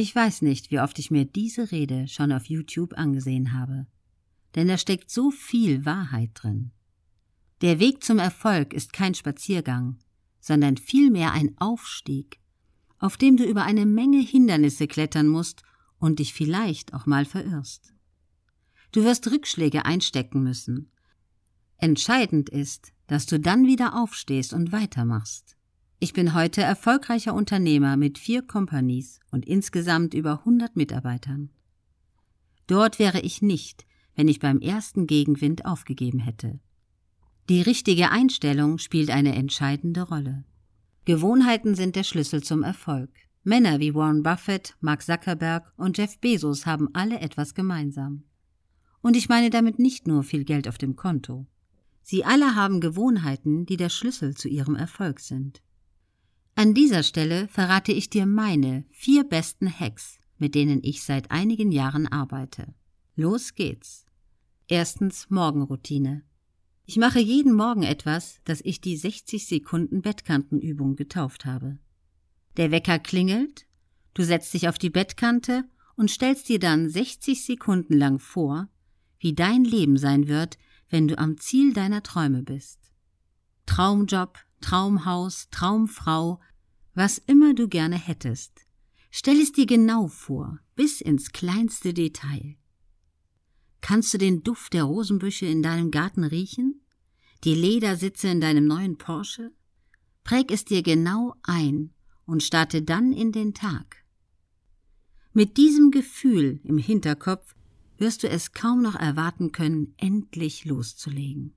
Ich weiß nicht, wie oft ich mir diese Rede schon auf YouTube angesehen habe, denn da steckt so viel Wahrheit drin. Der Weg zum Erfolg ist kein Spaziergang, sondern vielmehr ein Aufstieg, auf dem du über eine Menge Hindernisse klettern musst und dich vielleicht auch mal verirrst. Du wirst Rückschläge einstecken müssen. Entscheidend ist, dass du dann wieder aufstehst und weitermachst. Ich bin heute erfolgreicher Unternehmer mit vier Companies und insgesamt über 100 Mitarbeitern. Dort wäre ich nicht, wenn ich beim ersten Gegenwind aufgegeben hätte. Die richtige Einstellung spielt eine entscheidende Rolle. Gewohnheiten sind der Schlüssel zum Erfolg. Männer wie Warren Buffett, Mark Zuckerberg und Jeff Bezos haben alle etwas gemeinsam. Und ich meine damit nicht nur viel Geld auf dem Konto. Sie alle haben Gewohnheiten, die der Schlüssel zu ihrem Erfolg sind. An dieser Stelle verrate ich dir meine vier besten Hacks, mit denen ich seit einigen Jahren arbeite. Los geht's. Erstens Morgenroutine. Ich mache jeden Morgen etwas, das ich die 60 Sekunden Bettkantenübung getauft habe. Der Wecker klingelt, du setzt dich auf die Bettkante und stellst dir dann 60 Sekunden lang vor, wie dein Leben sein wird, wenn du am Ziel deiner Träume bist. Traumjob, Traumhaus, Traumfrau, was immer du gerne hättest. Stell es dir genau vor, bis ins kleinste Detail. Kannst du den Duft der Rosenbüsche in deinem Garten riechen? Die Ledersitze in deinem neuen Porsche? Präg es dir genau ein und starte dann in den Tag. Mit diesem Gefühl im Hinterkopf wirst du es kaum noch erwarten können, endlich loszulegen.